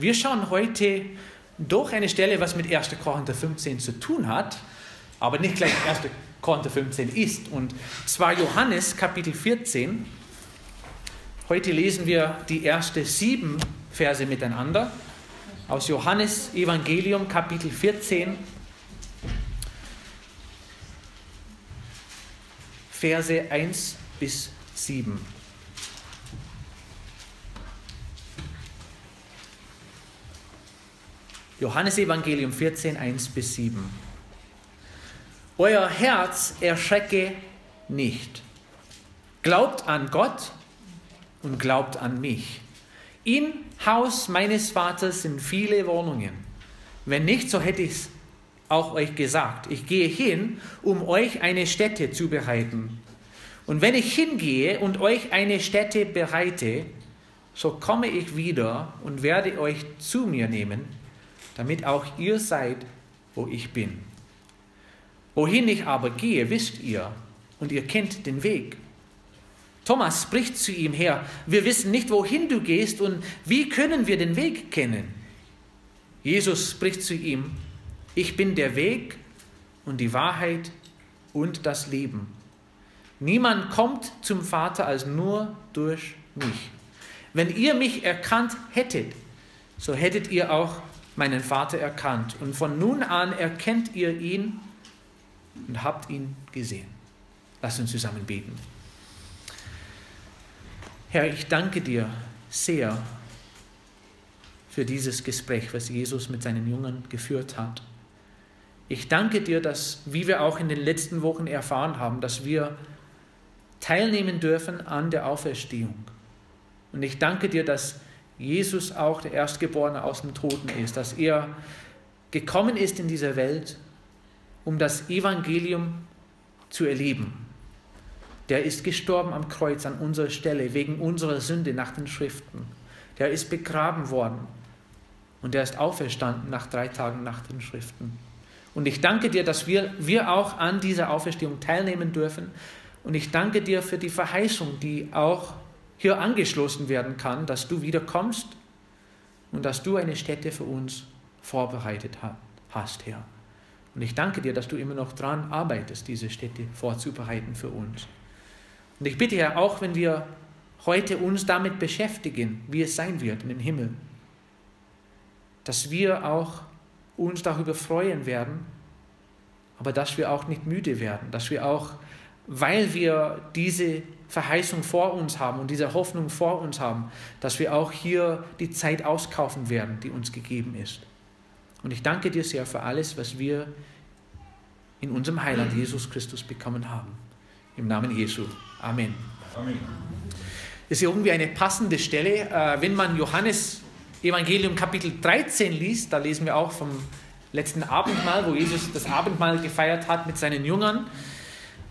wir schauen heute durch eine Stelle, was mit 1. Korinther 15 zu tun hat, aber nicht gleich 1. Korinther 15 ist. Und zwar Johannes Kapitel 14. Heute lesen wir die ersten sieben Verse miteinander aus Johannes Evangelium Kapitel 14. Verse 1 bis 7. Johannes Evangelium 14, 1 bis 7. Euer Herz erschrecke nicht. Glaubt an Gott und glaubt an mich. Im Haus meines Vaters sind viele Wohnungen. Wenn nicht, so hätte ich es auch euch gesagt. Ich gehe hin, um euch eine Stätte zu bereiten. Und wenn ich hingehe und euch eine Stätte bereite, so komme ich wieder und werde euch zu mir nehmen, damit auch ihr seid, wo ich bin. Wohin ich aber gehe, wisst ihr, und ihr kennt den Weg. Thomas spricht zu ihm her, wir wissen nicht, wohin du gehst und wie können wir den Weg kennen. Jesus spricht zu ihm, ich bin der Weg und die Wahrheit und das Leben. Niemand kommt zum Vater als nur durch mich. Wenn ihr mich erkannt hättet, so hättet ihr auch meinen Vater erkannt. Und von nun an erkennt ihr ihn und habt ihn gesehen. Lasst uns zusammen beten. Herr, ich danke dir sehr für dieses Gespräch, was Jesus mit seinen Jüngern geführt hat. Ich danke dir, dass, wie wir auch in den letzten Wochen erfahren haben, dass wir teilnehmen dürfen an der Auferstehung. Und ich danke dir, dass Jesus auch der Erstgeborene aus dem Toten ist, dass er gekommen ist in diese Welt, um das Evangelium zu erleben. Der ist gestorben am Kreuz an unserer Stelle wegen unserer Sünde nach den Schriften. Der ist begraben worden und der ist auferstanden nach drei Tagen nach den Schriften. Und ich danke dir, dass wir, wir auch an dieser Auferstehung teilnehmen dürfen. Und ich danke dir für die Verheißung, die auch hier angeschlossen werden kann, dass du wiederkommst und dass du eine Stätte für uns vorbereitet hast, Herr. Und ich danke dir, dass du immer noch daran arbeitest, diese Stätte vorzubereiten für uns. Und ich bitte, Herr, auch wenn wir heute uns damit beschäftigen, wie es sein wird dem Himmel, dass wir auch uns darüber freuen werden, aber dass wir auch nicht müde werden, dass wir auch, weil wir diese Verheißung vor uns haben und diese Hoffnung vor uns haben, dass wir auch hier die Zeit auskaufen werden, die uns gegeben ist. Und ich danke dir sehr für alles, was wir in unserem Heiland Jesus Christus bekommen haben. Im Namen Jesu. Amen. Amen. Das ist irgendwie eine passende Stelle. Äh, wenn man Johannes Evangelium Kapitel 13 liest, da lesen wir auch vom letzten Abendmahl, wo Jesus das Abendmahl gefeiert hat mit seinen Jüngern.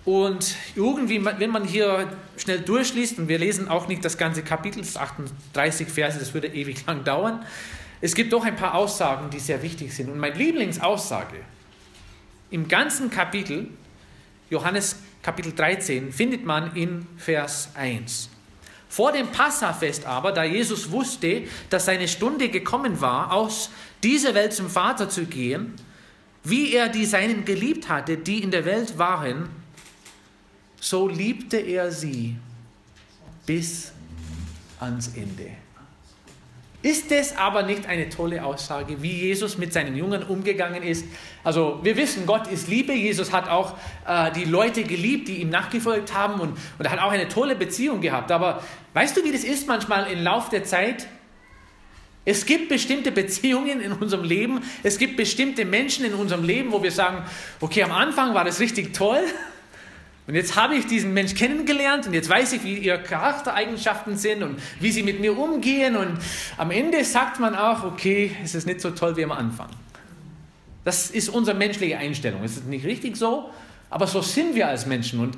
Und irgendwie, wenn man hier schnell durchliest, und wir lesen auch nicht das ganze Kapitel, das 38 Verse, das würde ewig lang dauern, es gibt doch ein paar Aussagen, die sehr wichtig sind. Und meine Lieblingsaussage im ganzen Kapitel, Johannes Kapitel 13 findet man in Vers 1. Vor dem Passafest aber, da Jesus wusste, dass seine Stunde gekommen war, aus dieser Welt zum Vater zu gehen, wie er die Seinen geliebt hatte, die in der Welt waren, so liebte er sie bis ans Ende. Ist es aber nicht eine tolle Aussage, wie Jesus mit seinen Jüngern umgegangen ist? Also wir wissen, Gott ist Liebe. Jesus hat auch äh, die Leute geliebt, die ihm nachgefolgt haben und, und er hat auch eine tolle Beziehung gehabt. Aber weißt du, wie das ist manchmal im Lauf der Zeit? Es gibt bestimmte Beziehungen in unserem Leben, es gibt bestimmte Menschen in unserem Leben, wo wir sagen, okay, am Anfang war das richtig toll, und jetzt habe ich diesen Mensch kennengelernt und jetzt weiß ich, wie ihre Charaktereigenschaften sind und wie sie mit mir umgehen. Und am Ende sagt man auch, okay, es ist nicht so toll wie am Anfang. Das ist unsere menschliche Einstellung. Es ist nicht richtig so, aber so sind wir als Menschen. Und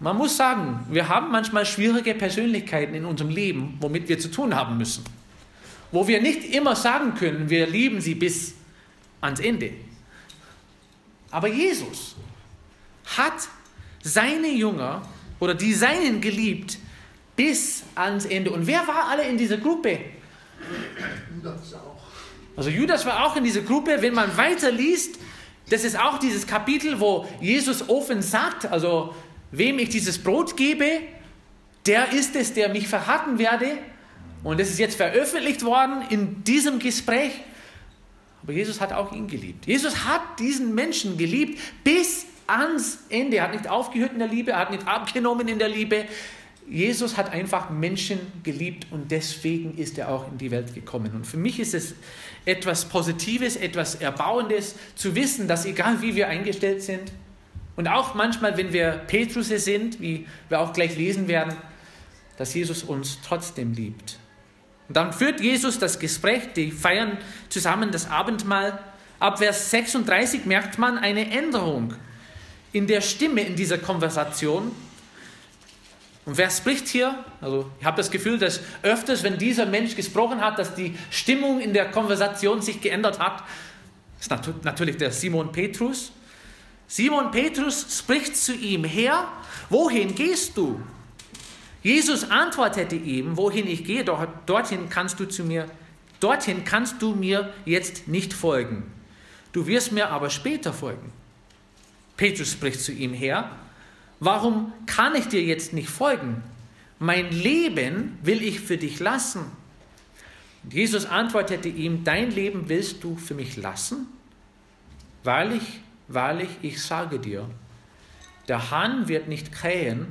man muss sagen, wir haben manchmal schwierige Persönlichkeiten in unserem Leben, womit wir zu tun haben müssen. Wo wir nicht immer sagen können, wir lieben sie bis ans Ende. Aber Jesus hat seine Jünger oder die Seinen geliebt bis ans Ende. Und wer war alle in dieser Gruppe? Judas auch. Also Judas war auch in dieser Gruppe. Wenn man weiter liest, das ist auch dieses Kapitel, wo Jesus offen sagt, also wem ich dieses Brot gebe, der ist es, der mich verraten werde. Und das ist jetzt veröffentlicht worden in diesem Gespräch. Aber Jesus hat auch ihn geliebt. Jesus hat diesen Menschen geliebt bis ans Ende. Er hat nicht aufgehört in der Liebe, er hat nicht abgenommen in der Liebe. Jesus hat einfach Menschen geliebt und deswegen ist er auch in die Welt gekommen. Und für mich ist es etwas Positives, etwas Erbauendes zu wissen, dass egal wie wir eingestellt sind und auch manchmal, wenn wir Petrusse sind, wie wir auch gleich lesen werden, dass Jesus uns trotzdem liebt. Und dann führt Jesus das Gespräch, die feiern zusammen das Abendmahl. Ab Vers 36 merkt man eine Änderung in der Stimme in dieser Konversation. Und wer spricht hier? Also ich habe das Gefühl, dass öfters, wenn dieser Mensch gesprochen hat, dass die Stimmung in der Konversation sich geändert hat. Das ist natürlich der Simon Petrus. Simon Petrus spricht zu ihm, Herr, wohin gehst du? Jesus antwortete ihm, wohin ich gehe, dorthin kannst du zu mir, dorthin kannst du mir jetzt nicht folgen. Du wirst mir aber später folgen. Petrus spricht zu ihm her, warum kann ich dir jetzt nicht folgen? Mein Leben will ich für dich lassen. Jesus antwortete ihm, dein Leben willst du für mich lassen? Wahrlich, wahrlich, ich sage dir, der Hahn wird nicht krähen,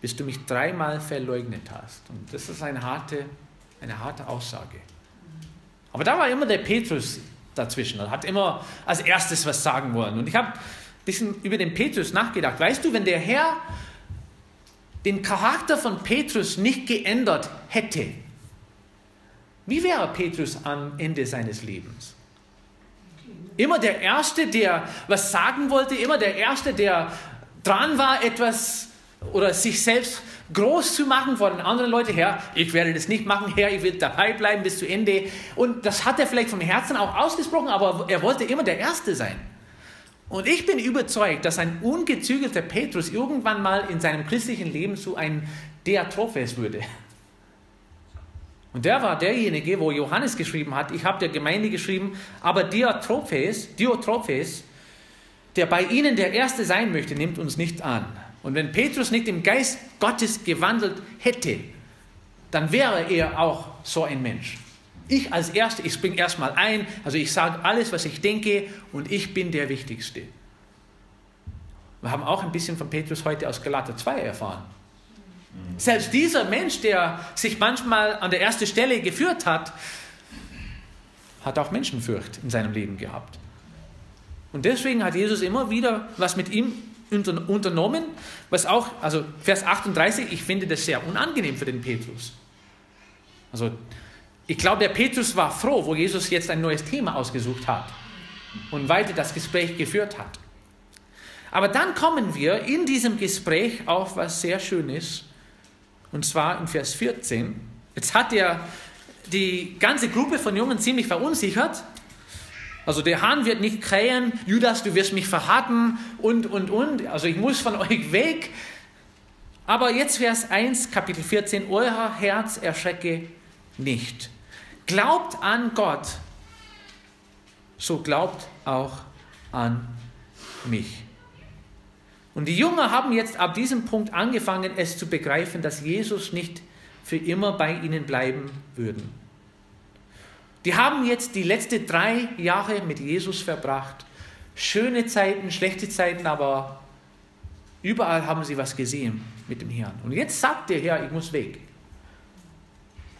bis du mich dreimal verleugnet hast. Und das ist eine harte, eine harte Aussage. Aber da war immer der Petrus dazwischen und hat immer als erstes was sagen wollen. Und ich habe bisschen über den Petrus nachgedacht. Weißt du, wenn der Herr den Charakter von Petrus nicht geändert hätte, wie wäre Petrus am Ende seines Lebens? Immer der Erste, der was sagen wollte, immer der Erste, der dran war, etwas oder sich selbst groß zu machen vor den anderen Leuten, Herr, ich werde das nicht machen, Herr, ich will dabei bleiben bis zu Ende. Und das hat er vielleicht vom Herzen auch ausgesprochen, aber er wollte immer der Erste sein. Und ich bin überzeugt, dass ein ungezügelter Petrus irgendwann mal in seinem christlichen Leben zu einem Diatrophes würde. Und der war derjenige, wo Johannes geschrieben hat, ich habe der Gemeinde geschrieben, aber Diatrophes, Diotrophes, der bei ihnen der Erste sein möchte, nimmt uns nicht an. Und wenn Petrus nicht im Geist Gottes gewandelt hätte, dann wäre er auch so ein Mensch. Ich als Erster, ich springe erstmal ein, also ich sage alles, was ich denke und ich bin der Wichtigste. Wir haben auch ein bisschen von Petrus heute aus Galater 2 erfahren. Selbst dieser Mensch, der sich manchmal an der ersten Stelle geführt hat, hat auch Menschenfurcht in seinem Leben gehabt. Und deswegen hat Jesus immer wieder was mit ihm unternommen, was auch, also Vers 38, ich finde das sehr unangenehm für den Petrus. Also ich glaube, der Petrus war froh, wo Jesus jetzt ein neues Thema ausgesucht hat und weiter das Gespräch geführt hat. Aber dann kommen wir in diesem Gespräch auf was sehr Schönes, und zwar in Vers 14. Jetzt hat er die ganze Gruppe von Jungen ziemlich verunsichert. Also der Hahn wird nicht krähen, Judas, du wirst mich verraten und, und, und. Also ich muss von euch weg. Aber jetzt Vers 1, Kapitel 14, euer Herz erschrecke nicht. Glaubt an Gott, so glaubt auch an mich. Und die Jünger haben jetzt ab diesem Punkt angefangen, es zu begreifen, dass Jesus nicht für immer bei ihnen bleiben würden. Die haben jetzt die letzten drei Jahre mit Jesus verbracht. Schöne Zeiten, schlechte Zeiten, aber überall haben sie was gesehen mit dem Herrn. Und jetzt sagt der Herr, ich muss weg.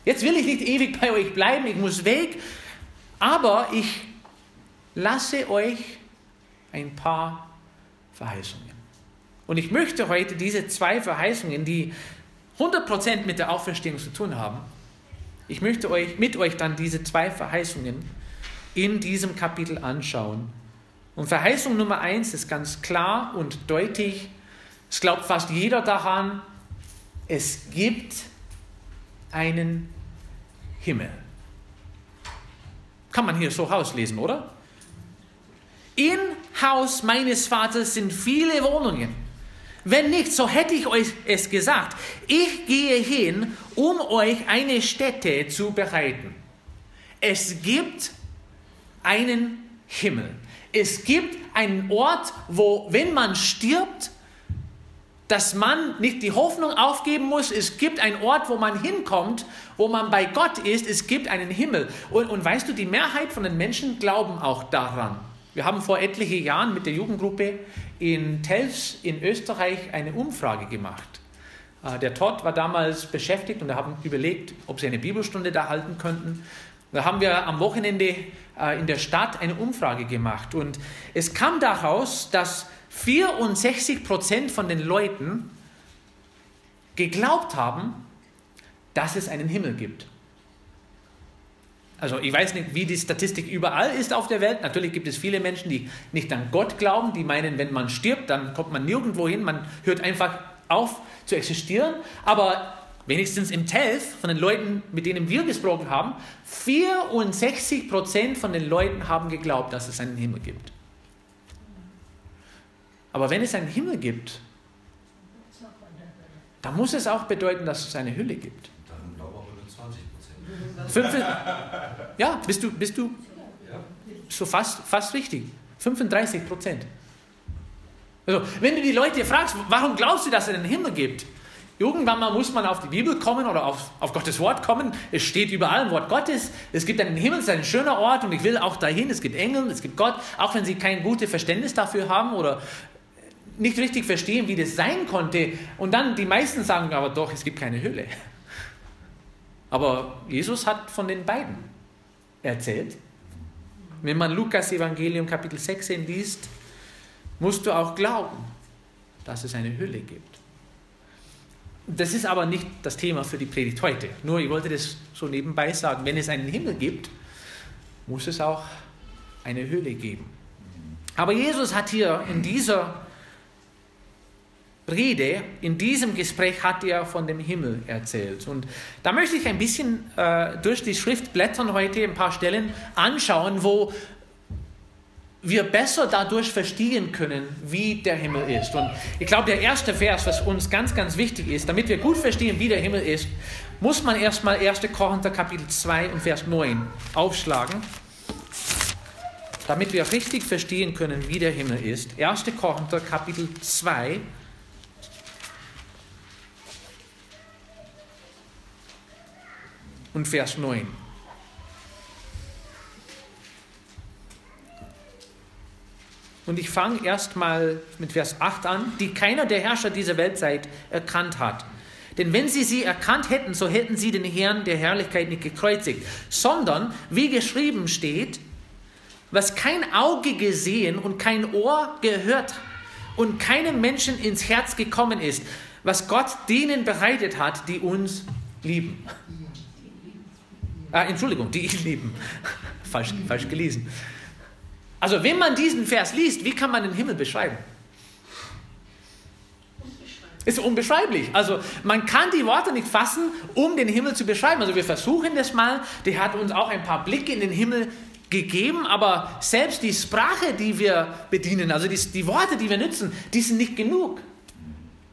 Jetzt will ich nicht ewig bei euch bleiben, ich muss weg, aber ich lasse euch ein paar Verheißungen. Und ich möchte heute diese zwei Verheißungen, die 100% mit der Auferstehung zu tun haben, ich möchte euch mit euch dann diese zwei Verheißungen in diesem Kapitel anschauen. Und Verheißung Nummer eins ist ganz klar und deutlich. Es glaubt fast jeder daran. Es gibt einen Himmel. Kann man hier so rauslesen, oder? Im Haus meines Vaters sind viele Wohnungen. Wenn nicht, so hätte ich euch es gesagt. Ich gehe hin, um euch eine Stätte zu bereiten. Es gibt einen Himmel. Es gibt einen Ort, wo, wenn man stirbt, dass man nicht die Hoffnung aufgeben muss. Es gibt einen Ort, wo man hinkommt, wo man bei Gott ist. Es gibt einen Himmel. Und, und weißt du, die Mehrheit von den Menschen glauben auch daran. Wir haben vor etlichen Jahren mit der Jugendgruppe in Telfs in Österreich eine Umfrage gemacht. Äh, der Todd war damals beschäftigt und wir haben überlegt, ob sie eine Bibelstunde da halten könnten. Da haben wir am Wochenende äh, in der Stadt eine Umfrage gemacht und es kam daraus, dass 64 Prozent von den Leuten geglaubt haben, dass es einen Himmel gibt. Also ich weiß nicht, wie die Statistik überall ist auf der Welt. Natürlich gibt es viele Menschen, die nicht an Gott glauben, die meinen, wenn man stirbt, dann kommt man nirgendwo hin, man hört einfach auf zu existieren. Aber wenigstens im TELF, von den Leuten, mit denen wir gesprochen haben, 64 Prozent von den Leuten haben geglaubt, dass es einen Himmel gibt. Aber wenn es einen Himmel gibt, dann muss es auch bedeuten, dass es eine Hülle gibt. Dann glaube ich nur 20 Prozent. Ja, bist du, bist du so fast, fast richtig. 35 Prozent. Also, wenn du die Leute fragst, warum glaubst du, dass es einen Himmel gibt? Irgendwann mal muss man auf die Bibel kommen oder auf, auf Gottes Wort kommen. Es steht überall im Wort Gottes. Es gibt einen Himmel, es ist ein schöner Ort und ich will auch dahin. Es gibt Engel, es gibt Gott, auch wenn sie kein gutes Verständnis dafür haben oder nicht richtig verstehen, wie das sein konnte. Und dann die meisten sagen aber doch, es gibt keine Hülle. Aber Jesus hat von den beiden erzählt. Wenn man Lukas Evangelium Kapitel 16 liest, musst du auch glauben, dass es eine Hülle gibt. Das ist aber nicht das Thema für die Predigt heute. Nur ich wollte das so nebenbei sagen. Wenn es einen Himmel gibt, muss es auch eine Hülle geben. Aber Jesus hat hier in dieser Rede, in diesem Gespräch hat er von dem Himmel erzählt. Und da möchte ich ein bisschen äh, durch die Schrift blättern heute, ein paar Stellen anschauen, wo wir besser dadurch verstehen können, wie der Himmel ist. Und ich glaube, der erste Vers, was uns ganz, ganz wichtig ist, damit wir gut verstehen, wie der Himmel ist, muss man erstmal 1. Korinther Kapitel 2 und Vers 9 aufschlagen, damit wir richtig verstehen können, wie der Himmel ist. 1. Korinther Kapitel 2 und Vers 9. Und ich fange erstmal mit Vers 8 an, die keiner der Herrscher dieser Weltzeit erkannt hat. Denn wenn sie sie erkannt hätten, so hätten sie den Herrn der Herrlichkeit nicht gekreuzigt, sondern, wie geschrieben steht, was kein Auge gesehen und kein Ohr gehört und keinem Menschen ins Herz gekommen ist, was Gott denen bereitet hat, die uns lieben. Ah, Entschuldigung, die ihn lieben. falsch, falsch gelesen. Also, wenn man diesen Vers liest, wie kann man den Himmel beschreiben? Ist unbeschreiblich. Also man kann die Worte nicht fassen, um den Himmel zu beschreiben. Also wir versuchen das mal. Der hat uns auch ein paar Blicke in den Himmel gegeben, aber selbst die Sprache, die wir bedienen, also die, die Worte, die wir nutzen, die sind nicht genug.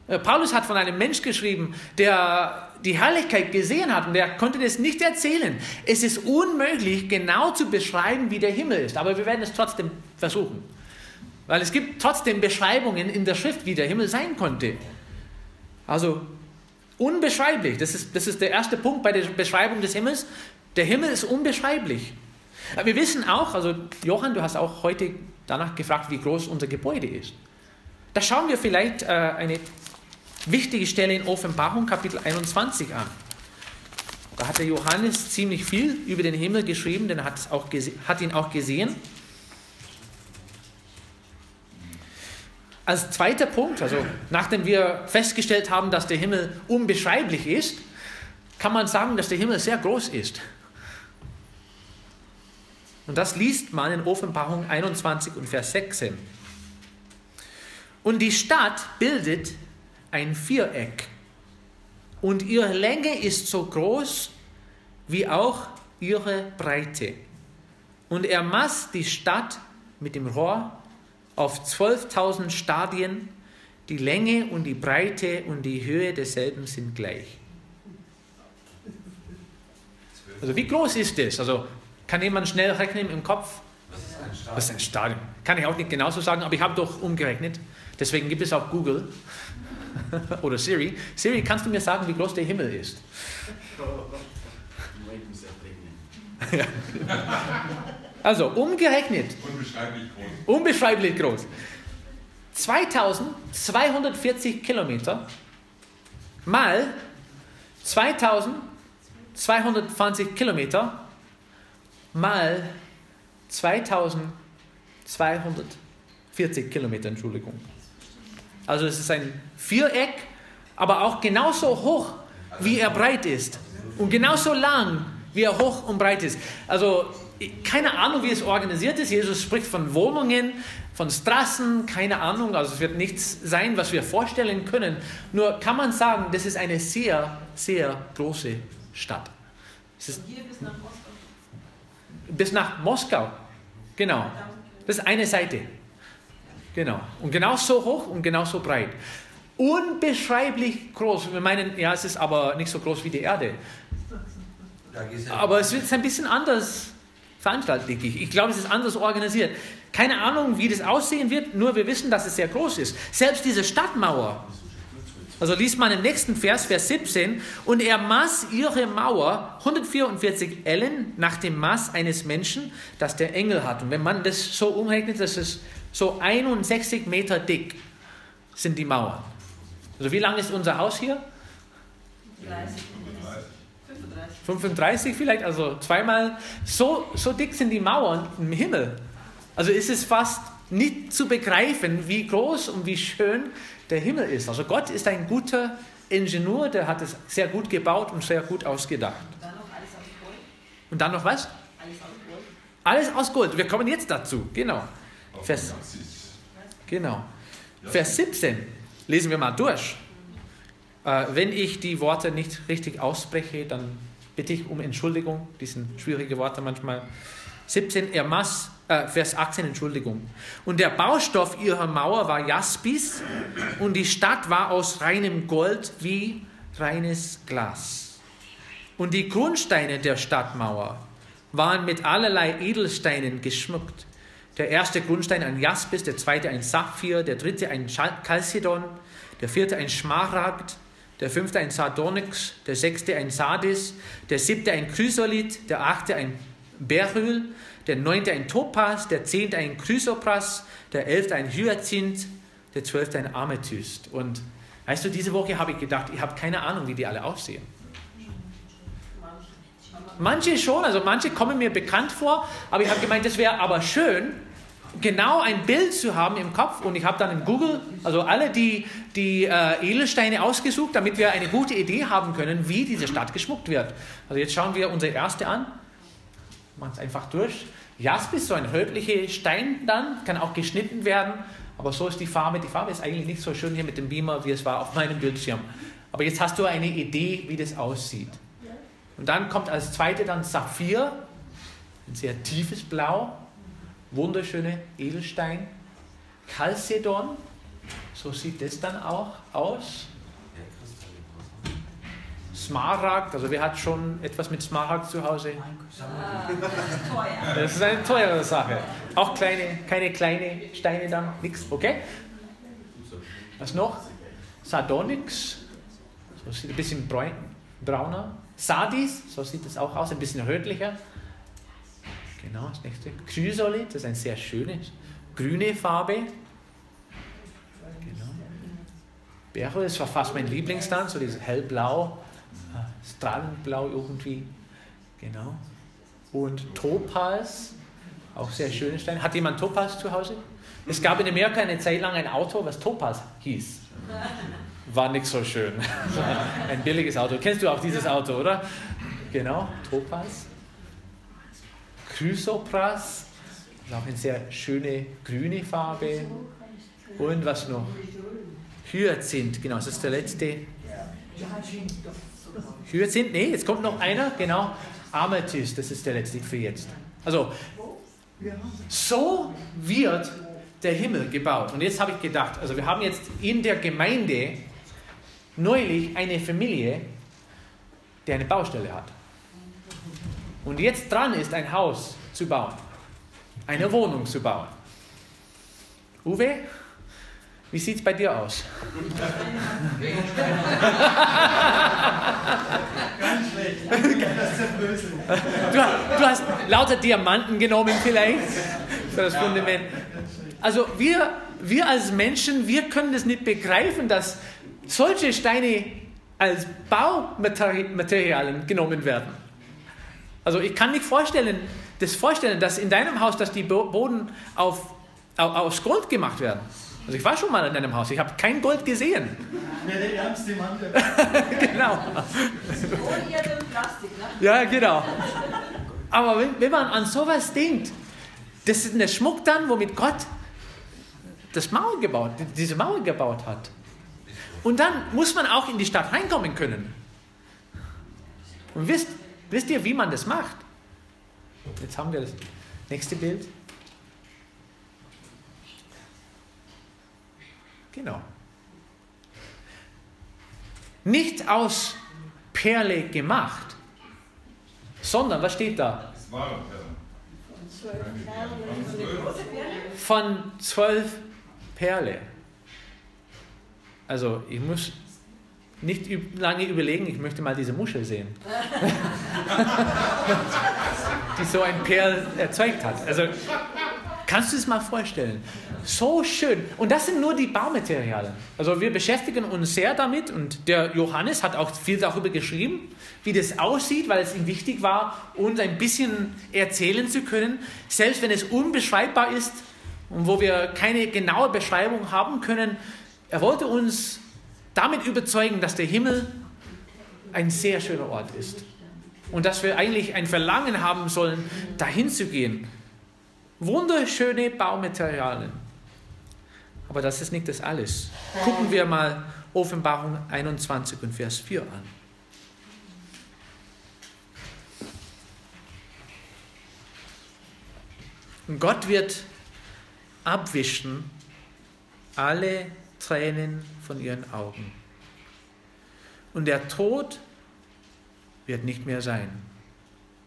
Äh, Paulus hat von einem Mensch geschrieben, der die Herrlichkeit gesehen hat und er konnte das nicht erzählen. Es ist unmöglich, genau zu beschreiben, wie der Himmel ist, aber wir werden es trotzdem versuchen. Weil es gibt trotzdem Beschreibungen in der Schrift, wie der Himmel sein konnte. Also unbeschreiblich, das ist, das ist der erste Punkt bei der Beschreibung des Himmels. Der Himmel ist unbeschreiblich. Wir wissen auch, also Johann, du hast auch heute danach gefragt, wie groß unser Gebäude ist. Da schauen wir vielleicht äh, eine wichtige Stelle in Offenbarung Kapitel 21 an. Da hat der Johannes ziemlich viel über den Himmel geschrieben, denn er hat, auch hat ihn auch gesehen. Als zweiter Punkt, also nachdem wir festgestellt haben, dass der Himmel unbeschreiblich ist, kann man sagen, dass der Himmel sehr groß ist. Und das liest man in Offenbarung 21 und Vers 16. Und die Stadt bildet ein Viereck und ihre Länge ist so groß wie auch ihre Breite. Und er maß die Stadt mit dem Rohr auf 12.000 Stadien. Die Länge und die Breite und die Höhe desselben sind gleich. Also wie groß ist das? Also Kann jemand schnell rechnen im Kopf? Was ist ein Stadion? Was ist ein Stadion? Kann ich auch nicht genauso sagen, aber ich habe doch umgerechnet. Deswegen gibt es auch Google oder Siri. Siri, kannst du mir sagen, wie groß der Himmel ist? Also umgerechnet. Unbeschreiblich groß. Unbeschreiblich groß. 2240 Kilometer mal 2220 Kilometer mal 2240 Kilometer, Entschuldigung. Also es ist ein Viereck, aber auch genauso hoch, wie er breit ist. Und genauso lang, wie er hoch und breit ist. Also keine Ahnung, wie es organisiert ist. Jesus spricht von Wohnungen, von Straßen, keine Ahnung. Also es wird nichts sein, was wir vorstellen können. Nur kann man sagen, das ist eine sehr, sehr große Stadt. Es ist Hier bis nach Moskau. bis nach Moskau. Genau. Das ist eine Seite. Genau. Und genauso hoch und genauso breit. Unbeschreiblich groß. Wir meinen, ja, es ist aber nicht so groß wie die Erde. Aber es wird ein bisschen anders veranstaltet, denke ich. Ich glaube, es ist anders organisiert. Keine Ahnung, wie das aussehen wird, nur wir wissen, dass es sehr groß ist. Selbst diese Stadtmauer, also liest man im nächsten Vers, Vers 17, und er maß ihre Mauer 144 Ellen nach dem Maß eines Menschen, das der Engel hat. Und wenn man das so umrechnet, das ist so 61 Meter dick sind die Mauern. Also wie lang ist unser Haus hier? 30. 35. 35 vielleicht, also zweimal. So, so dick sind die Mauern im Himmel. Also ist es fast nicht zu begreifen, wie groß und wie schön der Himmel ist. Also Gott ist ein guter Ingenieur, der hat es sehr gut gebaut und sehr gut ausgedacht. Und dann noch was? Alles aus Gold. Alles aus Gold. Wir kommen jetzt dazu. Genau. Vers, genau. Vers 17 lesen wir mal durch. Äh, wenn ich die Worte nicht richtig ausspreche, dann bitte ich um Entschuldigung. Die sind schwierige Worte manchmal. 17, er maß, äh, Vers 18, Entschuldigung. Und der Baustoff ihrer Mauer war Jaspis und die Stadt war aus reinem Gold wie reines Glas. Und die Grundsteine der Stadtmauer waren mit allerlei Edelsteinen geschmückt. Der erste Grundstein ein Jaspis, der zweite ein Saphir, der dritte ein Chalcedon, der vierte ein Schmaragd, der fünfte ein Sardonyx, der sechste ein Sardis, der siebte ein Chrysolith, der achte ein Beryl, der neunte ein Topaz, der zehnte ein Chrysopras, der elfte ein Hyazinth, der zwölfte ein Amethyst. Und weißt du, diese Woche habe ich gedacht, ich habe keine Ahnung, wie die alle aussehen. Manche schon, also manche kommen mir bekannt vor, aber ich habe gemeint, das wäre aber schön, genau ein Bild zu haben im Kopf. Und ich habe dann in Google, also alle die, die äh, Edelsteine ausgesucht, damit wir eine gute Idee haben können, wie diese Stadt geschmuckt wird. Also jetzt schauen wir unsere erste an. Machen es einfach durch. Jaspis, so ein rötlicher Stein dann, kann auch geschnitten werden. Aber so ist die Farbe. Die Farbe ist eigentlich nicht so schön hier mit dem Beamer, wie es war auf meinem Bildschirm. Aber jetzt hast du eine Idee, wie das aussieht. Und dann kommt als zweite dann Saphir, ein sehr tiefes Blau, wunderschöne Edelstein. Chalcedon, so sieht das dann auch aus. Smaragd, also wer hat schon etwas mit Smaragd zu Hause? Ah, das ist teuer. Das ist eine teure Sache. Auch kleine, keine kleine Steine dann, nix, okay? Was noch? Sardonyx, so sieht ein bisschen brauner. Sardis, so sieht es auch aus, ein bisschen rötlicher. Genau, das nächste. Chrysolith, das ist eine sehr schöne grüne Farbe. Genau. Beryl, das war fast mein Lieblingstan, so dieses hellblau, äh, strahlend blau irgendwie. Genau. Und Topaz, auch sehr schöne Steine. Hat jemand Topaz zu Hause? Es gab in Amerika eine Zeit lang ein Auto, was Topaz hieß. War nicht so schön. ein billiges Auto. Kennst du auch dieses Auto, oder? Genau, Topaz. Chrysopras, das ist auch eine sehr schöne grüne Farbe. Und was noch? Hyazinth, genau, das ist der letzte. Hyazinth, nee, jetzt kommt noch einer, genau. Amethyst, das ist der letzte für jetzt. Also, so wird der Himmel gebaut. Und jetzt habe ich gedacht, also wir haben jetzt in der Gemeinde neulich eine Familie, die eine Baustelle hat. und jetzt dran ist, ein Haus zu bauen, eine Wohnung zu bauen. Uwe, wie sieht es bei dir aus? Ganz schlecht. Du hast lauter Diamanten genommen vielleicht für das Fundament. Also wir, wir als Menschen, wir können das nicht begreifen, dass solche Steine als Baumaterialien genommen werden. Also ich kann nicht vorstellen, das vorstellen, dass in deinem Haus, dass die Boden auf, auf, aus Gold gemacht werden. Also ich war schon mal in deinem Haus, ich habe kein Gold gesehen. Ja, der ärmste Mann der Welt. genau. Plastik, ne? Ja, genau. Aber wenn, wenn man an sowas denkt, das ist der Schmuck dann, womit Gott das Mauer gebaut, diese Mauer gebaut hat. Und dann muss man auch in die Stadt reinkommen können. Und wisst, wisst ihr, wie man das macht? Jetzt haben wir das nächste Bild. Genau. Nicht aus Perle gemacht, sondern, was steht da? Das war Perle? Von zwölf Perle. Also, ich muss nicht lange überlegen, ich möchte mal diese Muschel sehen. Die so ein Perl erzeugt hat. Also, kannst du es mal vorstellen? So schön. Und das sind nur die Baumaterialien. Also, wir beschäftigen uns sehr damit und der Johannes hat auch viel darüber geschrieben, wie das aussieht, weil es ihm wichtig war, uns ein bisschen erzählen zu können, selbst wenn es unbeschreibbar ist und wo wir keine genaue Beschreibung haben können. Er wollte uns damit überzeugen, dass der Himmel ein sehr schöner Ort ist und dass wir eigentlich ein Verlangen haben sollen, dahin zu gehen. Wunderschöne Baumaterialien. Aber das ist nicht das alles. Gucken wir mal Offenbarung 21 und Vers 4 an. Und Gott wird abwischen alle Tränen von ihren Augen. Und der Tod wird nicht mehr sein.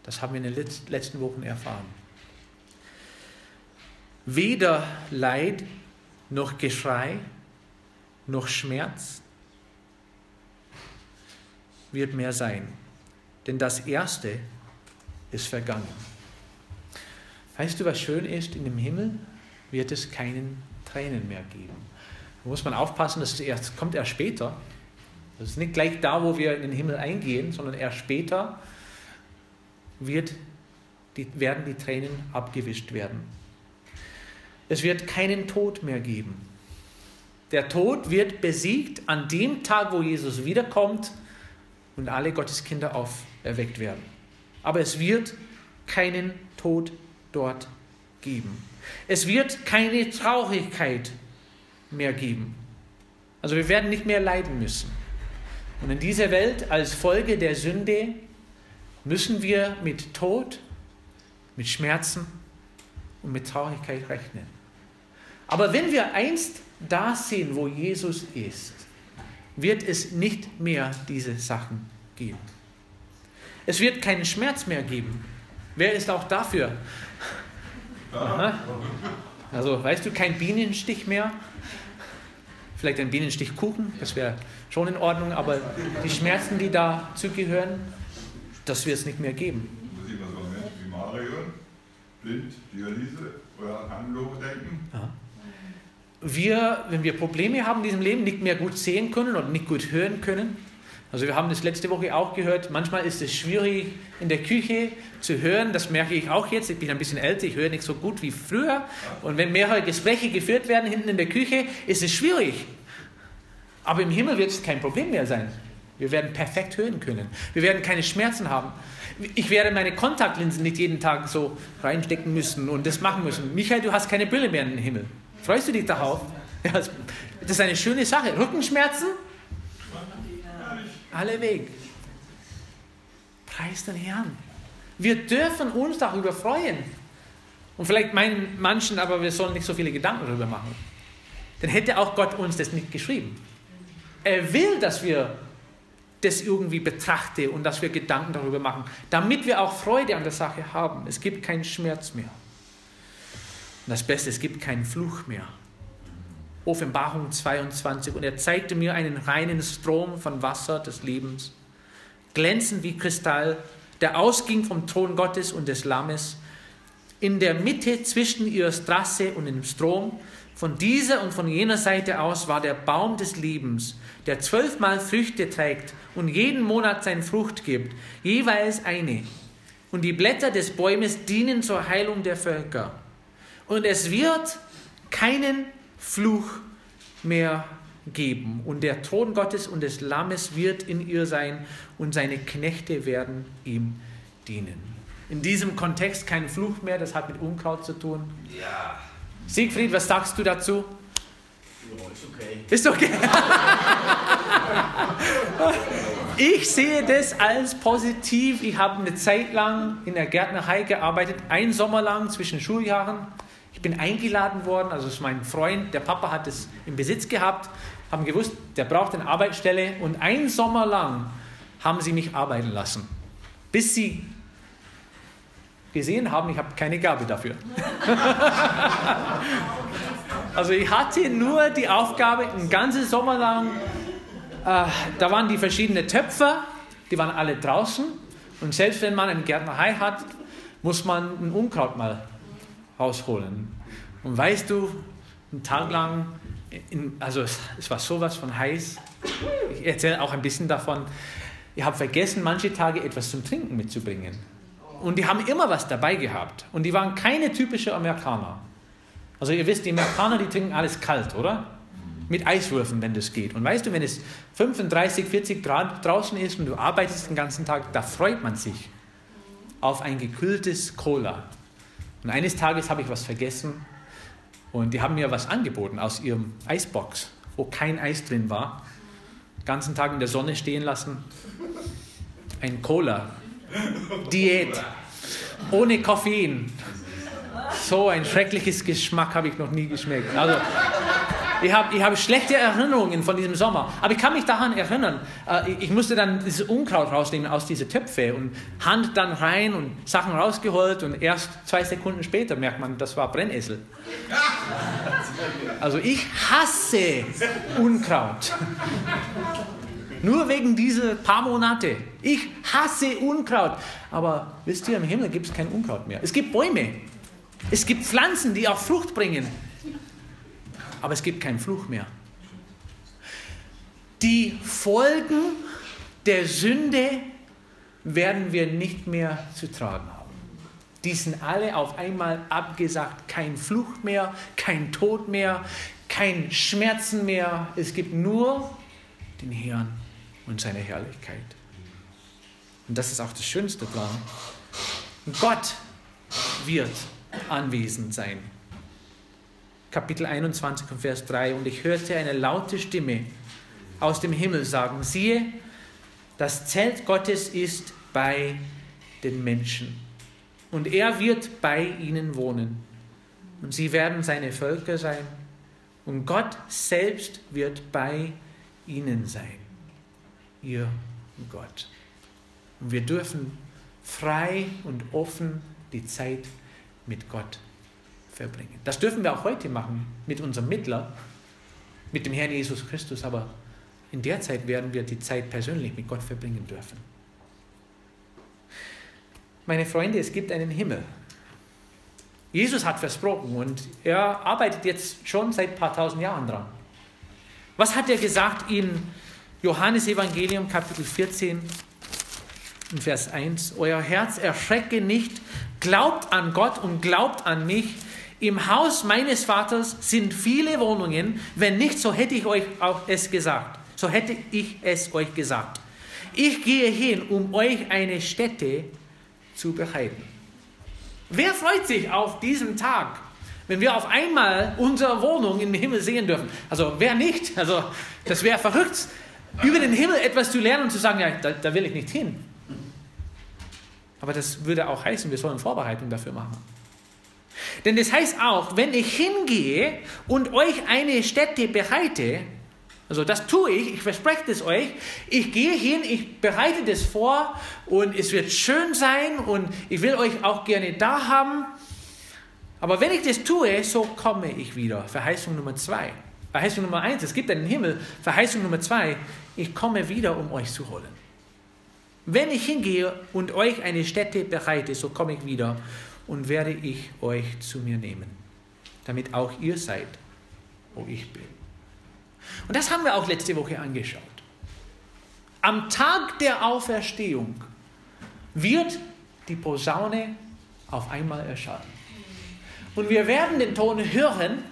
Das haben wir in den letz- letzten Wochen erfahren. Weder Leid noch Geschrei noch Schmerz wird mehr sein. Denn das Erste ist vergangen. Weißt du, was schön ist? In dem Himmel wird es keinen Tränen mehr geben. Muss man aufpassen, das erst, kommt erst später. Das ist nicht gleich da, wo wir in den Himmel eingehen, sondern erst später wird die, werden die Tränen abgewischt werden. Es wird keinen Tod mehr geben. Der Tod wird besiegt an dem Tag, wo Jesus wiederkommt und alle Gotteskinder auferweckt werden. Aber es wird keinen Tod dort geben. Es wird keine Traurigkeit mehr geben. Also wir werden nicht mehr leiden müssen. Und in dieser Welt als Folge der Sünde müssen wir mit Tod, mit Schmerzen und mit Traurigkeit rechnen. Aber wenn wir einst da sehen, wo Jesus ist, wird es nicht mehr diese Sachen geben. Es wird keinen Schmerz mehr geben. Wer ist auch dafür? Aha. Also, weißt du, kein Bienenstich mehr? Vielleicht ein Bienenstichkuchen, das wäre schon in Ordnung, aber die Schmerzen, die da zugehören, das wird es nicht mehr geben. Muss ich mal so Menschen wie Marion, blind, Dialyse oder an Hannelore denken? wir, wenn wir Probleme haben in diesem Leben, nicht mehr gut sehen können oder nicht gut hören können. Also wir haben das letzte Woche auch gehört, manchmal ist es schwierig in der Küche zu hören, das merke ich auch jetzt, ich bin ein bisschen älter, ich höre nicht so gut wie früher und wenn mehrere Gespräche geführt werden hinten in der Küche, ist es schwierig. Aber im Himmel wird es kein Problem mehr sein. Wir werden perfekt hören können. Wir werden keine Schmerzen haben. Ich werde meine Kontaktlinsen nicht jeden Tag so reinstecken müssen und das machen müssen. Michael, du hast keine Brille mehr im Himmel. Freust du dich darauf? Das ist eine schöne Sache. Rückenschmerzen? Alle weg. Preis den Herrn. Wir dürfen uns darüber freuen. Und vielleicht meinen manchen, aber wir sollen nicht so viele Gedanken darüber machen. Dann hätte auch Gott uns das nicht geschrieben. Er will, dass wir das irgendwie betrachte und dass wir Gedanken darüber machen, damit wir auch Freude an der Sache haben. Es gibt keinen Schmerz mehr. Und das Beste, es gibt keinen Fluch mehr. Offenbarung 22. Und er zeigte mir einen reinen Strom von Wasser des Lebens, glänzend wie Kristall, der ausging vom Thron Gottes und des Lammes. In der Mitte zwischen ihrer Straße und dem Strom, von dieser und von jener Seite aus, war der Baum des Lebens, der zwölfmal Früchte trägt und jeden Monat seine Frucht gibt, jeweils eine. Und die Blätter des Bäumes dienen zur Heilung der Völker. Und es wird keinen Fluch mehr geben. Und der Thron Gottes und des Lammes wird in ihr sein und seine Knechte werden ihm dienen. In diesem Kontext kein Fluch mehr, das hat mit Unkraut zu tun. Ja. Siegfried, was sagst du dazu? Ja, ist okay. Ist okay. Ich sehe das als positiv. Ich habe eine Zeit lang in der Gärtnerei gearbeitet, ein Sommer lang zwischen Schuljahren. Ich bin eingeladen worden, also ist mein Freund, der Papa hat es im Besitz gehabt, haben gewusst, der braucht eine Arbeitsstelle und ein Sommer lang haben sie mich arbeiten lassen, bis sie gesehen haben, ich habe keine Gabe dafür. also ich hatte nur die Aufgabe, einen ganzen Sommer lang, äh, da waren die verschiedenen Töpfer, die waren alle draußen und selbst wenn man eine Gärtnerei hat, muss man ein Unkraut mal rausholen. Und weißt du, einen Tag lang, in, also es, es war sowas von heiß, ich erzähle auch ein bisschen davon, ich habe vergessen, manche Tage etwas zum Trinken mitzubringen. Und die haben immer was dabei gehabt. Und die waren keine typische Amerikaner. Also ihr wisst, die Amerikaner, die trinken alles kalt, oder? Mit Eiswürfeln, wenn das geht. Und weißt du, wenn es 35, 40 Grad draußen ist und du arbeitest den ganzen Tag, da freut man sich auf ein gekühltes Cola. Und eines Tages habe ich was vergessen und die haben mir was angeboten aus ihrem Eisbox, wo kein Eis drin war. Den ganzen Tag in der Sonne stehen lassen. Ein Cola. Diät. Ohne Koffein. So ein schreckliches Geschmack habe ich noch nie geschmeckt. Also, ich habe ich hab schlechte Erinnerungen von diesem Sommer. Aber ich kann mich daran erinnern, äh, ich musste dann dieses Unkraut rausnehmen aus diesen Töpfe und Hand dann rein und Sachen rausgeholt und erst zwei Sekunden später merkt man, das war Brennnessel. Also ich hasse Unkraut. Nur wegen dieser paar Monate. Ich hasse Unkraut. Aber wisst ihr, im Himmel gibt es kein Unkraut mehr. Es gibt Bäume. Es gibt Pflanzen, die auch Frucht bringen. Aber es gibt keinen Fluch mehr. Die Folgen der Sünde werden wir nicht mehr zu tragen haben. Die sind alle auf einmal abgesagt. Kein Fluch mehr, kein Tod mehr, kein Schmerzen mehr. Es gibt nur den Herrn und seine Herrlichkeit. Und das ist auch das Schönste daran. Gott wird anwesend sein. Kapitel 21 und Vers 3. Und ich hörte eine laute Stimme aus dem Himmel sagen, siehe, das Zelt Gottes ist bei den Menschen. Und er wird bei ihnen wohnen. Und sie werden seine Völker sein. Und Gott selbst wird bei ihnen sein. Ihr Gott. Und wir dürfen frei und offen die Zeit mit Gott verbringen. Das dürfen wir auch heute machen mit unserem Mittler, mit dem Herrn Jesus Christus, aber in der Zeit werden wir die Zeit persönlich mit Gott verbringen dürfen. Meine Freunde, es gibt einen Himmel. Jesus hat versprochen und er arbeitet jetzt schon seit ein paar tausend Jahren dran. Was hat er gesagt in Johannes Evangelium Kapitel 14 Vers 1? Euer Herz erschrecke nicht, glaubt an Gott und glaubt an mich. Im Haus meines Vaters sind viele Wohnungen. Wenn nicht, so hätte ich euch auch es gesagt. So hätte ich es euch gesagt. Ich gehe hin, um euch eine Stätte zu bereiten. Wer freut sich auf diesen Tag, wenn wir auf einmal unsere Wohnung im Himmel sehen dürfen? Also wer nicht? Also das wäre verrückt, über den Himmel etwas zu lernen und zu sagen, ja, da, da will ich nicht hin. Aber das würde auch heißen, wir sollen Vorbereitungen dafür machen. Denn das heißt auch, wenn ich hingehe und euch eine Stätte bereite, Also das tue ich, ich verspreche es euch. Ich gehe hin, ich bereite das vor und es wird schön sein und ich will euch auch gerne da haben. Aber wenn ich das tue, so komme ich wieder. Verheißung Nummer zwei. Verheißung Nummer eins, es gibt einen Himmel. Verheißung Nummer zwei, ich komme wieder, um euch zu holen. Wenn ich hingehe und euch eine Stätte bereite, so komme ich wieder und werde ich euch zu mir nehmen, damit auch ihr seid, wo ich bin. Und das haben wir auch letzte Woche angeschaut. Am Tag der Auferstehung wird die Posaune auf einmal erschallen. Und wir werden den Ton hören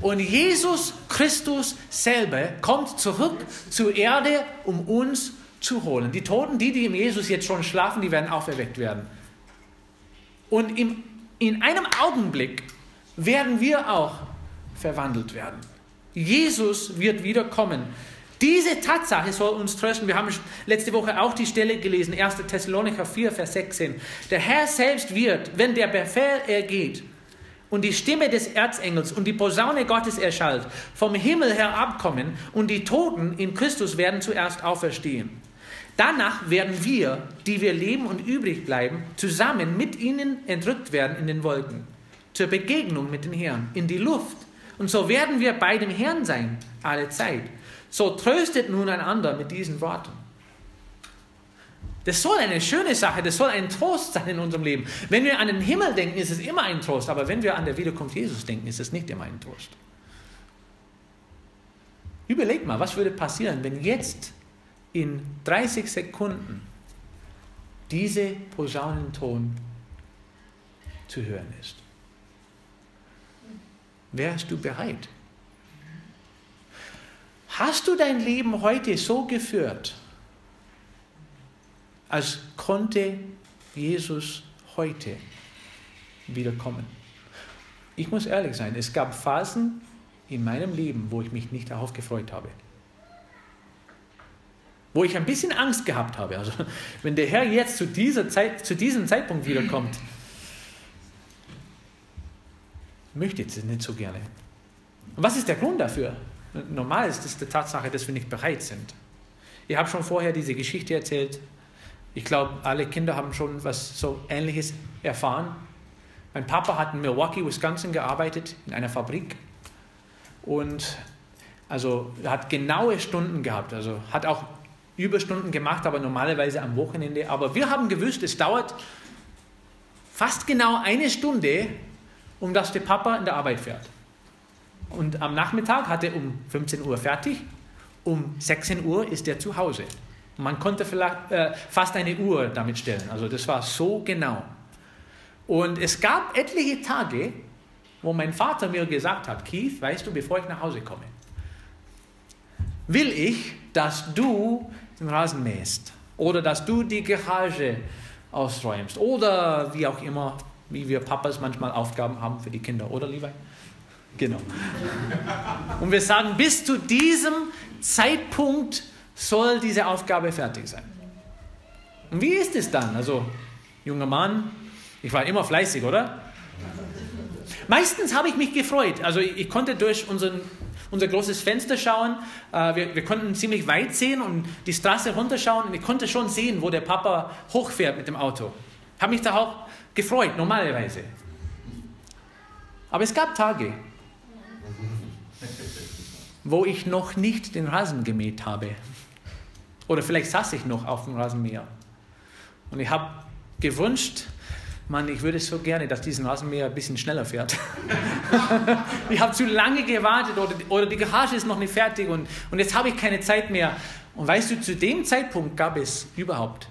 und Jesus Christus selber kommt zurück zur Erde, um uns zu holen. Die Toten, die, die im Jesus jetzt schon schlafen, die werden auferweckt werden. Und im, in einem Augenblick werden wir auch verwandelt werden. Jesus wird wiederkommen. Diese Tatsache soll uns trösten. Wir haben letzte Woche auch die Stelle gelesen, 1. Thessalonicher 4, Vers 16. Der Herr selbst wird, wenn der Befehl ergeht und die Stimme des Erzengels und die Posaune Gottes erschallt, vom Himmel herabkommen und die Toten in Christus werden zuerst auferstehen. Danach werden wir, die wir leben und übrig bleiben, zusammen mit ihnen entrückt werden in den Wolken, zur Begegnung mit den Herrn, in die Luft und so werden wir bei dem Herrn sein, alle Zeit. So tröstet nun einander mit diesen Worten. Das soll eine schöne Sache, das soll ein Trost sein in unserem Leben. Wenn wir an den Himmel denken, ist es immer ein Trost, aber wenn wir an der Wiederkunft Jesus denken, ist es nicht immer ein Trost. Überlegt mal, was würde passieren, wenn jetzt in 30 Sekunden diese Posaunenton zu hören ist? Wärst du bereit? Hast du dein Leben heute so geführt, als konnte Jesus heute wiederkommen? Ich muss ehrlich sein, es gab Phasen in meinem Leben, wo ich mich nicht darauf gefreut habe. Wo ich ein bisschen Angst gehabt habe. Also, wenn der Herr jetzt zu, dieser Zeit, zu diesem Zeitpunkt wiederkommt, möchte ich es nicht so gerne. Und was ist der Grund dafür? Normal ist es die Tatsache, dass wir nicht bereit sind. Ich habe schon vorher diese Geschichte erzählt. Ich glaube, alle Kinder haben schon was so Ähnliches erfahren. Mein Papa hat in Milwaukee, Wisconsin gearbeitet, in einer Fabrik. Und also hat genaue Stunden gehabt. Also hat auch Überstunden gemacht, aber normalerweise am Wochenende. Aber wir haben gewusst, es dauert fast genau eine Stunde, um dass der Papa in der Arbeit fährt. Und am Nachmittag hat er um 15 Uhr fertig, um 16 Uhr ist er zu Hause. Man konnte vielleicht äh, fast eine Uhr damit stellen. Also das war so genau. Und es gab etliche Tage, wo mein Vater mir gesagt hat, Keith, weißt du, bevor ich nach Hause komme, will ich, dass du den Rasen mähst oder dass du die Garage ausräumst oder wie auch immer wie wir Papas manchmal Aufgaben haben für die Kinder, oder Levi? Genau. Und wir sagen, bis zu diesem Zeitpunkt soll diese Aufgabe fertig sein. Und wie ist es dann? Also, junger Mann, ich war immer fleißig, oder? Meistens habe ich mich gefreut. Also ich, konnte durch unseren, unser großes Fenster schauen. Äh, wir, wir, konnten ziemlich weit sehen und die Straße runterschauen. Und ich konnte schon sehen, wo der Papa hochfährt mit dem Auto. Habe mich da auch gefreut, normalerweise. Aber es gab Tage, wo ich noch nicht den Rasen gemäht habe. Oder vielleicht saß ich noch auf dem Rasenmäher. Und ich habe gewünscht, Mann, ich würde so gerne, dass diesen Rasenmäher ein bisschen schneller fährt. ich habe zu lange gewartet oder, oder die Garage ist noch nicht fertig und, und jetzt habe ich keine Zeit mehr. Und weißt du, zu dem Zeitpunkt gab es überhaupt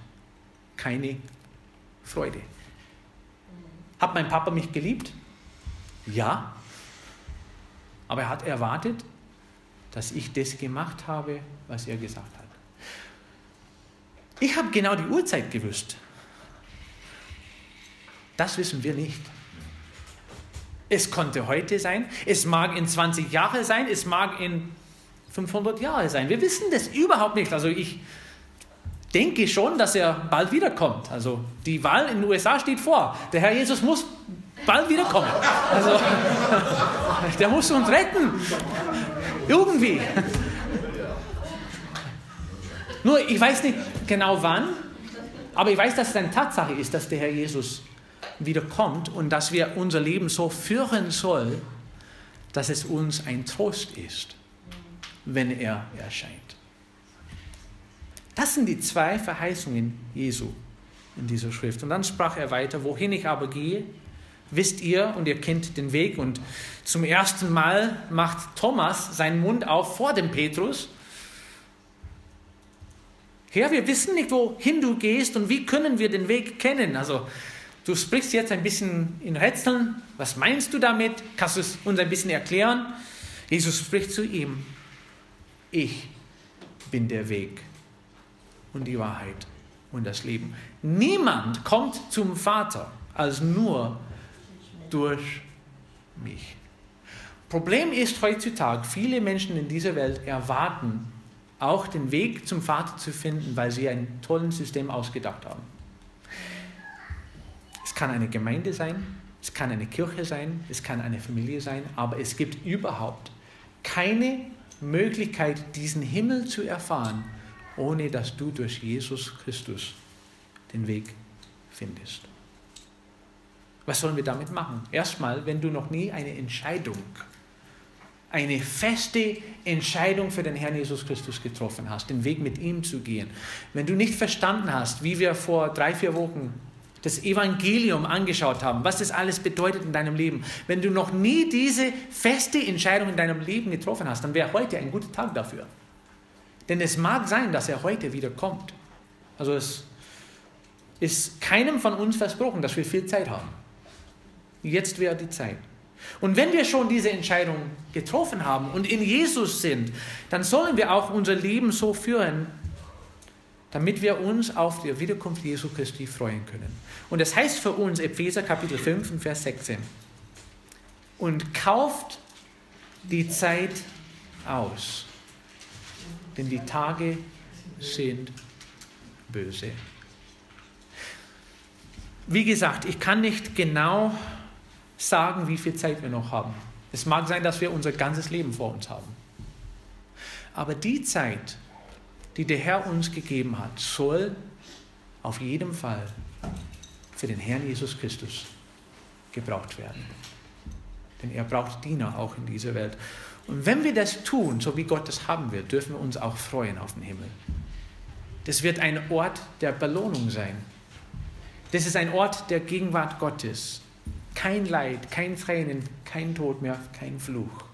keine Freude. Hat mein Papa mich geliebt? Ja. Aber er hat erwartet, dass ich das gemacht habe, was er gesagt hat. Ich habe genau die Uhrzeit gewusst. Das wissen wir nicht. Es konnte heute sein, es mag in 20 Jahren sein, es mag in 500 Jahren sein. Wir wissen das überhaupt nicht. Also ich denke schon, dass er bald wiederkommt. Also die Wahl in den USA steht vor. Der Herr Jesus muss bald wiederkommen. Also der muss uns retten. Irgendwie. Nur, ich weiß nicht genau wann, aber ich weiß, dass es eine Tatsache ist, dass der Herr Jesus wiederkommt und dass wir unser Leben so führen sollen, dass es uns ein Trost ist, wenn er erscheint. Das sind die zwei Verheißungen Jesu in dieser Schrift. Und dann sprach er weiter, wohin ich aber gehe, wisst ihr und ihr kennt den Weg. Und zum ersten Mal macht Thomas seinen Mund auf vor dem Petrus. Herr, wir wissen nicht, wohin du gehst und wie können wir den Weg kennen. Also du sprichst jetzt ein bisschen in Rätseln. Was meinst du damit? Kannst du es uns ein bisschen erklären? Jesus spricht zu ihm. Ich bin der Weg und die Wahrheit und das Leben. Niemand kommt zum Vater als nur durch mich. Problem ist heutzutage, viele Menschen in dieser Welt erwarten, auch den Weg zum Vater zu finden, weil sie ein tolles System ausgedacht haben. Es kann eine Gemeinde sein, es kann eine Kirche sein, es kann eine Familie sein, aber es gibt überhaupt keine Möglichkeit, diesen Himmel zu erfahren, ohne dass du durch Jesus Christus den Weg findest. Was sollen wir damit machen? Erstmal, wenn du noch nie eine Entscheidung, eine feste Entscheidung für den Herrn Jesus Christus getroffen hast, den Weg mit ihm zu gehen, wenn du nicht verstanden hast, wie wir vor drei, vier Wochen das Evangelium angeschaut haben, was das alles bedeutet in deinem Leben, wenn du noch nie diese feste Entscheidung in deinem Leben getroffen hast, dann wäre heute ein guter Tag dafür. Denn es mag sein, dass er heute wieder kommt. Also es ist keinem von uns versprochen, dass wir viel Zeit haben. Jetzt wäre die Zeit. Und wenn wir schon diese Entscheidung getroffen haben und in Jesus sind, dann sollen wir auch unser Leben so führen, damit wir uns auf die Wiederkunft Jesu Christi freuen können. Und das heißt für uns Epheser Kapitel 5, Vers 16. Und kauft die Zeit aus, denn die Tage sind böse. Wie gesagt, ich kann nicht genau sagen, wie viel Zeit wir noch haben. Es mag sein, dass wir unser ganzes Leben vor uns haben. Aber die Zeit, die der Herr uns gegeben hat, soll auf jeden Fall für den Herrn Jesus Christus gebraucht werden. Denn er braucht Diener auch in dieser Welt. Und wenn wir das tun, so wie Gott es haben wird, dürfen wir uns auch freuen auf den Himmel. Das wird ein Ort der Belohnung sein. Das ist ein Ort der Gegenwart Gottes. Kein Leid, kein Tränen, kein Tod mehr, kein Fluch.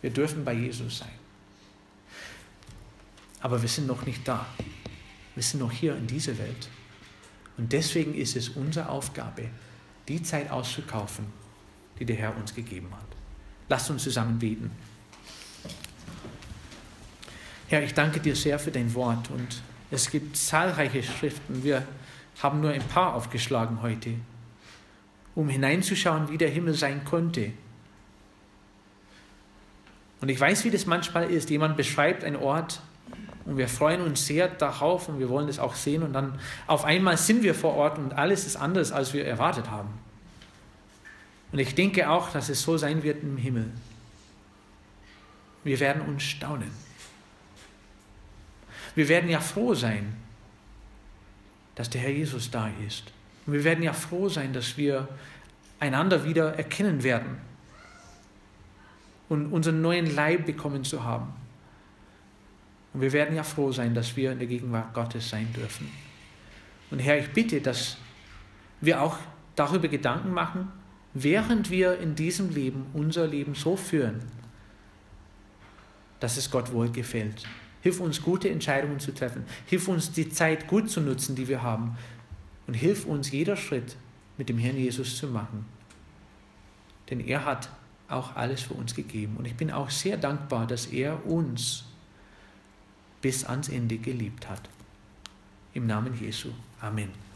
Wir dürfen bei Jesus sein. Aber wir sind noch nicht da. Wir sind noch hier in dieser Welt. Und deswegen ist es unsere Aufgabe, die Zeit auszukaufen, die der Herr uns gegeben hat. Lasst uns zusammen beten. Herr, ich danke dir sehr für dein Wort und es gibt zahlreiche Schriften. Wir haben nur ein paar aufgeschlagen heute, um hineinzuschauen, wie der Himmel sein könnte. Und ich weiß, wie das manchmal ist. Jemand beschreibt einen Ort und wir freuen uns sehr darauf und wir wollen es auch sehen und dann auf einmal sind wir vor Ort und alles ist anders, als wir erwartet haben. Und ich denke auch, dass es so sein wird im Himmel. Wir werden uns staunen. Wir werden ja froh sein, dass der Herr Jesus da ist. Und wir werden ja froh sein, dass wir einander wieder erkennen werden und unseren neuen Leib bekommen zu haben. Und wir werden ja froh sein, dass wir in der Gegenwart Gottes sein dürfen. Und Herr, ich bitte, dass wir auch darüber Gedanken machen, während wir in diesem Leben unser Leben so führen, dass es Gott wohl gefällt. Hilf uns, gute Entscheidungen zu treffen. Hilf uns, die Zeit gut zu nutzen, die wir haben. Und hilf uns, jeder Schritt mit dem Herrn Jesus zu machen. Denn er hat auch alles für uns gegeben. Und ich bin auch sehr dankbar, dass er uns bis ans Ende geliebt hat. Im Namen Jesu. Amen.